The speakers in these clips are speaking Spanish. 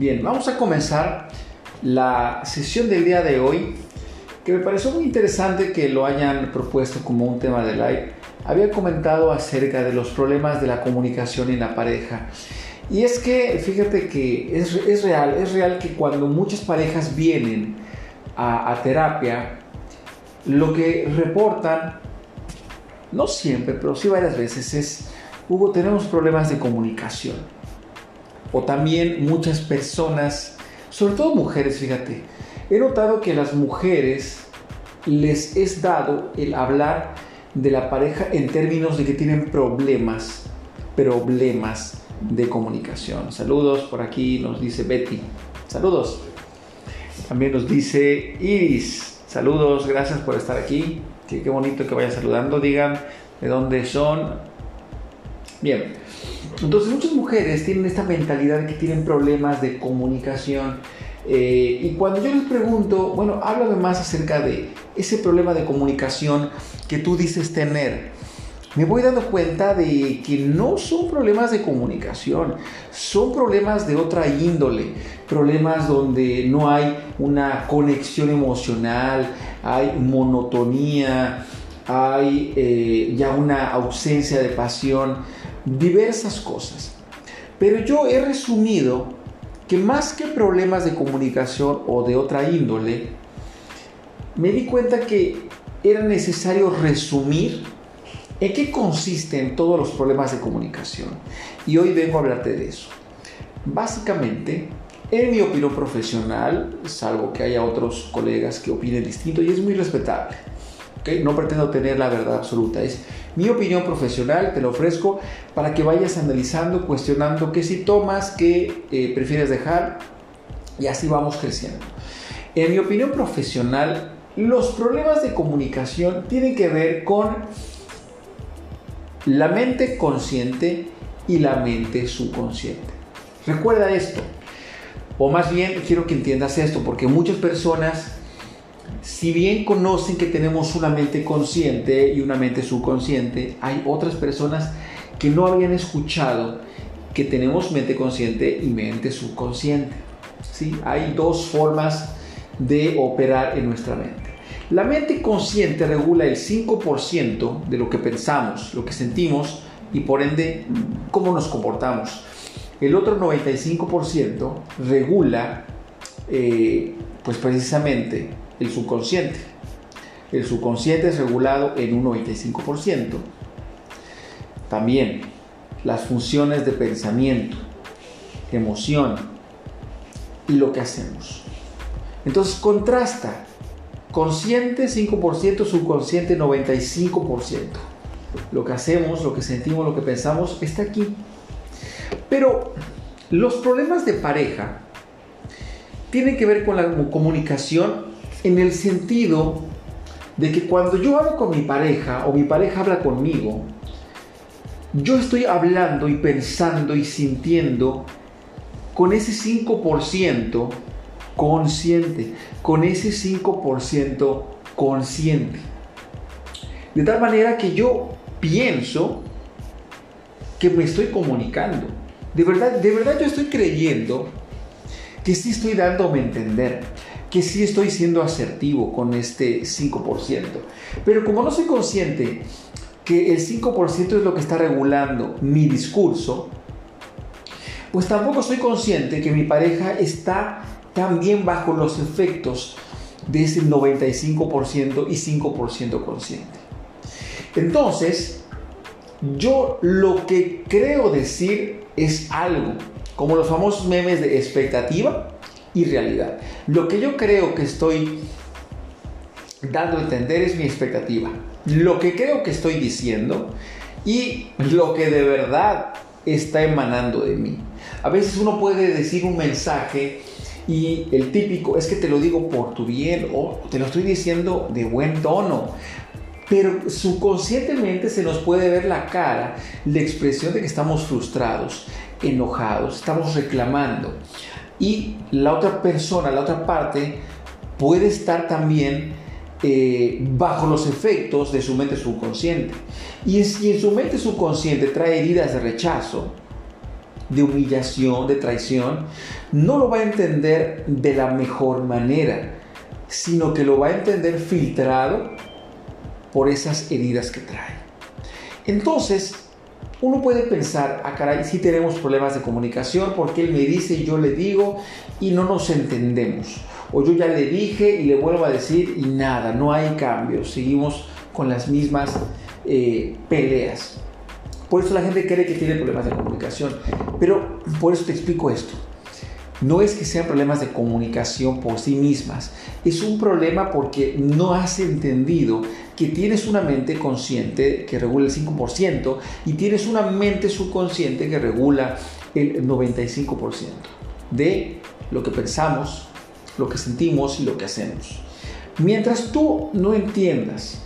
Bien, vamos a comenzar la sesión del día de hoy, que me pareció muy interesante que lo hayan propuesto como un tema de live. Había comentado acerca de los problemas de la comunicación en la pareja. Y es que, fíjate que es, real, es real que cuando muchas parejas vienen a, a terapia, lo que reportan, no siempre, pero sí varias veces, es, Hugo, tenemos problemas de comunicación. O también muchas personas, sobre todo mujeres, fíjate, he notado que a las mujeres les es dado el hablar de la pareja en términos de que tienen problemas, problemas de comunicación. Saludos por aquí, nos dice Betty. Saludos. También nos dice Iris. Saludos, gracias por estar aquí. Qué, qué bonito que vayan saludando. Digan de dónde son. Bien. Entonces muchas mujeres tienen esta mentalidad de que tienen problemas de comunicación. Eh, y cuando yo les pregunto, bueno, háblame más acerca de ese problema de comunicación que tú dices tener, me voy dando cuenta de que no son problemas de comunicación, son problemas de otra índole, problemas donde no hay una conexión emocional, hay monotonía, hay eh, ya una ausencia de pasión, diversas cosas. Pero yo he resumido que más que problemas de comunicación o de otra índole, me di cuenta que era necesario resumir ¿En qué consisten todos los problemas de comunicación? Y hoy vengo a hablarte de eso. Básicamente, en mi opinión profesional, salvo que haya otros colegas que opinen distinto, y es muy respetable, no pretendo tener la verdad absoluta, es mi opinión profesional, te lo ofrezco para que vayas analizando, cuestionando qué si tomas, qué eh, prefieres dejar, y así vamos creciendo. En mi opinión profesional, los problemas de comunicación tienen que ver con la mente consciente y la mente subconsciente. Recuerda esto, o más bien quiero que entiendas esto, porque muchas personas, si bien conocen que tenemos una mente consciente y una mente subconsciente, hay otras personas que no habían escuchado que tenemos mente consciente y mente subconsciente. ¿sí? Hay dos formas de operar en nuestra mente. La mente consciente regula el 5% de lo que pensamos, lo que sentimos y por ende cómo nos comportamos. El otro 95% regula eh, pues precisamente el subconsciente. El subconsciente es regulado en un 95%. También las funciones de pensamiento, emoción y lo que hacemos. Entonces contrasta Consciente 5%, subconsciente 95%. Lo que hacemos, lo que sentimos, lo que pensamos está aquí. Pero los problemas de pareja tienen que ver con la comunicación en el sentido de que cuando yo hablo con mi pareja o mi pareja habla conmigo, yo estoy hablando y pensando y sintiendo con ese 5% consciente, con ese 5% consciente. De tal manera que yo pienso que me estoy comunicando. De verdad, de verdad yo estoy creyendo que sí estoy dándome a entender, que sí estoy siendo asertivo con este 5%. Pero como no soy consciente que el 5% es lo que está regulando mi discurso, pues tampoco soy consciente que mi pareja está también bajo los efectos de ese 95% y 5% consciente. Entonces, yo lo que creo decir es algo, como los famosos memes de expectativa y realidad. Lo que yo creo que estoy dando a entender es mi expectativa. Lo que creo que estoy diciendo y lo que de verdad está emanando de mí. A veces uno puede decir un mensaje y el típico es que te lo digo por tu bien o te lo estoy diciendo de buen tono. Pero subconscientemente se nos puede ver la cara, la expresión de que estamos frustrados, enojados, estamos reclamando. Y la otra persona, la otra parte, puede estar también eh, bajo los efectos de su mente subconsciente. Y si en su mente subconsciente trae heridas de rechazo, de humillación, de traición, no lo va a entender de la mejor manera, sino que lo va a entender filtrado por esas heridas que trae. Entonces, uno puede pensar, ah, caray, si tenemos problemas de comunicación porque él me dice y yo le digo y no nos entendemos. O yo ya le dije y le vuelvo a decir y nada, no hay cambio, seguimos con las mismas eh, peleas. Por eso la gente cree que tiene problemas de comunicación. Pero por eso te explico esto. No es que sean problemas de comunicación por sí mismas, es un problema porque no has entendido que tienes una mente consciente que regula el 5% y tienes una mente subconsciente que regula el 95% de lo que pensamos, lo que sentimos y lo que hacemos. Mientras tú no entiendas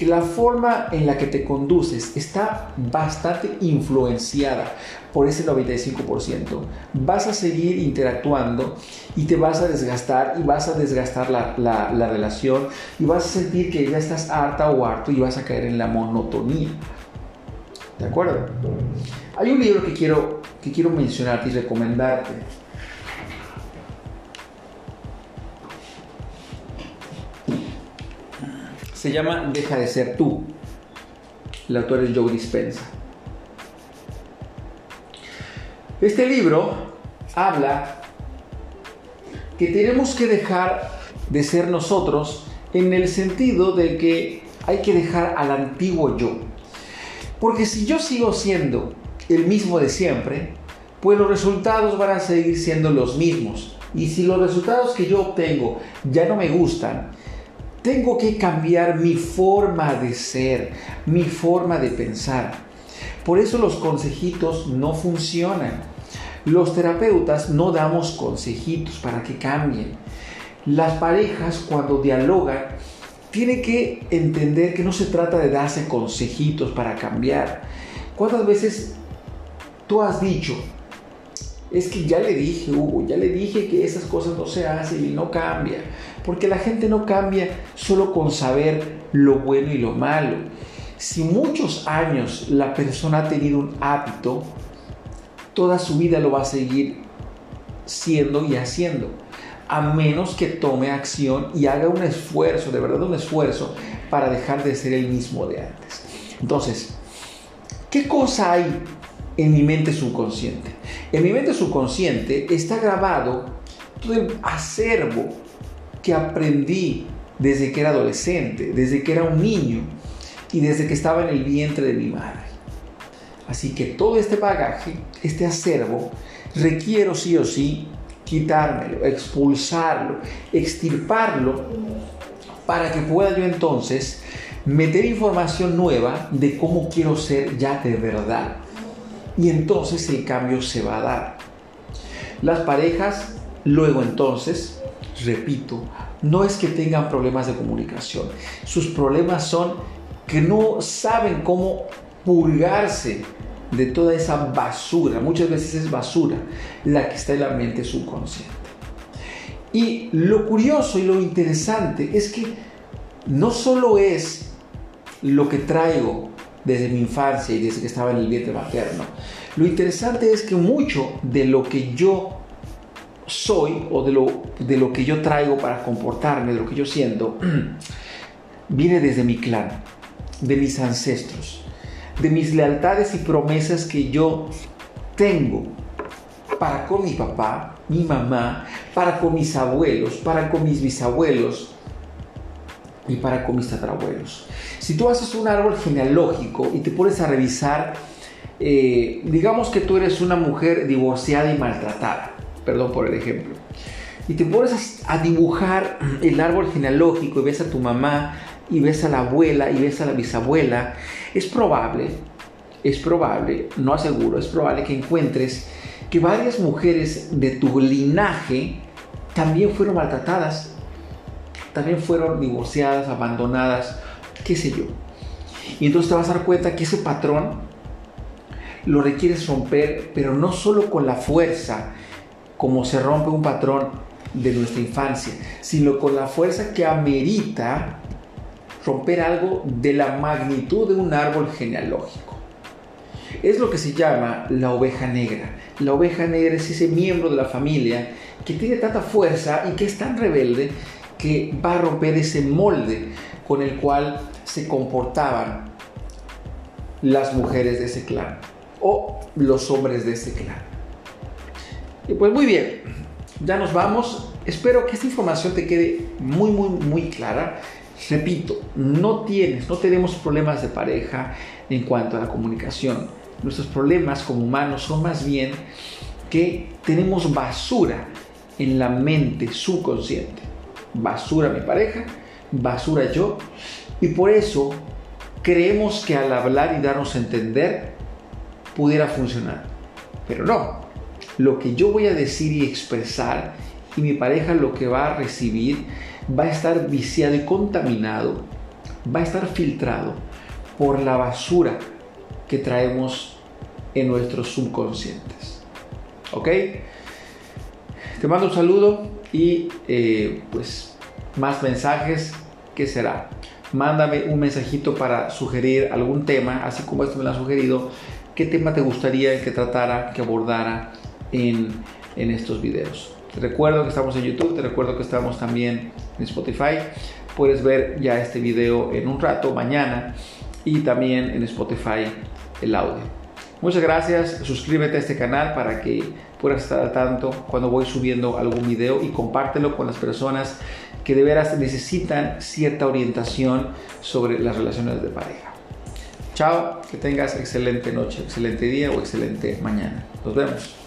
que la forma en la que te conduces está bastante influenciada por ese 95%, vas a seguir interactuando y te vas a desgastar y vas a desgastar la, la, relación y vas a sentir que ya estás harta o harto y vas a caer en la monotonía. ¿De acuerdo? Hay un libro que quiero, que quiero mencionarte y recomendarte se llama Deja de ser tú. El autor es Joe Dispensa. Este libro habla que tenemos que dejar de ser nosotros en el sentido de que hay que dejar al antiguo yo. Porque si yo sigo siendo el mismo de siempre, pues los resultados van a seguir siendo los mismos. Y si los resultados que yo obtengo ya no me gustan, tengo que cambiar mi forma de ser, mi forma de pensar. Por eso los consejitos no funcionan. Los terapeutas no damos consejitos para que cambien. Las parejas cuando dialogan tienen que entender que no se trata de darse consejitos para cambiar. ¿Cuántas veces tú has dicho, es que ya le dije, Hugo, ya le dije que esas cosas no se hacen y no cambia. Porque la gente no cambia solo con saber lo bueno y lo malo. Si muchos años la persona ha tenido un hábito, toda su vida lo va a seguir siendo y haciendo. A menos que tome acción y haga un esfuerzo, de verdad un esfuerzo, para dejar de ser el mismo de antes. Entonces, ¿qué cosa hay en mi mente subconsciente? En mi mente subconsciente está grabado todo el acervo que aprendí desde que era adolescente, desde que era un niño y desde que estaba en el vientre de mi madre. Así que todo este bagaje, este acervo, requiero sí o sí quitármelo, expulsarlo, extirparlo, para que pueda yo entonces meter información nueva de cómo quiero ser ya de verdad y entonces el cambio se va a dar. Las parejas luego entonces, repito, no es que tengan problemas de comunicación, sus problemas son que no saben cómo purgarse de toda esa basura, muchas veces es basura la que está en la mente subconsciente. Y lo curioso y lo interesante es que no solo es lo que traigo desde mi infancia y desde que estaba en el vientre materno. Lo interesante es que mucho de lo que yo soy o de lo, de lo que yo traigo para comportarme, de lo que yo siento, viene desde mi clan, de mis ancestros, de mis lealtades y promesas que yo tengo para con mi papá, mi mamá, para con mis abuelos, para con mis bisabuelos y para con mis tatarabuelos. Si tú haces un árbol genealógico y te pones a revisar, eh, digamos que tú eres una mujer divorciada y maltratada, perdón por el ejemplo, y te pones a dibujar el árbol genealógico y ves a tu mamá y ves a la abuela y ves a la bisabuela, es probable, es probable, no aseguro, es probable que encuentres que varias mujeres de tu linaje también fueron maltratadas, también fueron divorciadas, abandonadas qué sé yo. Y entonces te vas a dar cuenta que ese patrón lo requieres romper, pero no solo con la fuerza, como se rompe un patrón de nuestra infancia, sino con la fuerza que amerita romper algo de la magnitud de un árbol genealógico. es lo que se llama la oveja negra. La oveja negra es ese miembro de la familia que tiene tanta fuerza y que es tan rebelde que va a romper ese molde con el cual se comportaban las mujeres de ese clan o los hombres de ese clan. Pues muy bien, ya nos vamos. Espero que esta información te quede muy, muy, muy clara. Repito, no tienes, no tenemos problemas de pareja en cuanto a la comunicación. Nuestros problemas como humanos son más bien que tenemos basura en la mente subconsciente. Basura mi pareja, basura yo. Y por eso creemos que al hablar y darnos a entender pudiera funcionar. Pero no. Lo que yo voy a decir y expresar y mi pareja lo que va a recibir va a estar viciado y contaminado, va a estar filtrado por la basura que traemos en nuestros subconscientes. ¿Ok? Te mando un saludo y eh, pues más mensajes. ¿Qué será? Mándame un mensajito para sugerir algún tema, así como esto me lo ha sugerido. ¿Qué tema te gustaría que tratara, que abordara en, en estos videos? Te recuerdo que estamos en YouTube, te recuerdo que estamos también en Spotify. Puedes ver ya este video en un rato, mañana, y también en Spotify el audio. Muchas gracias, suscríbete a este canal para que puedas estar al tanto cuando voy subiendo algún video y compártelo con las personas que de veras necesitan cierta orientación sobre las relaciones de pareja. Chao, que tengas excelente noche, excelente día o excelente mañana. Nos vemos.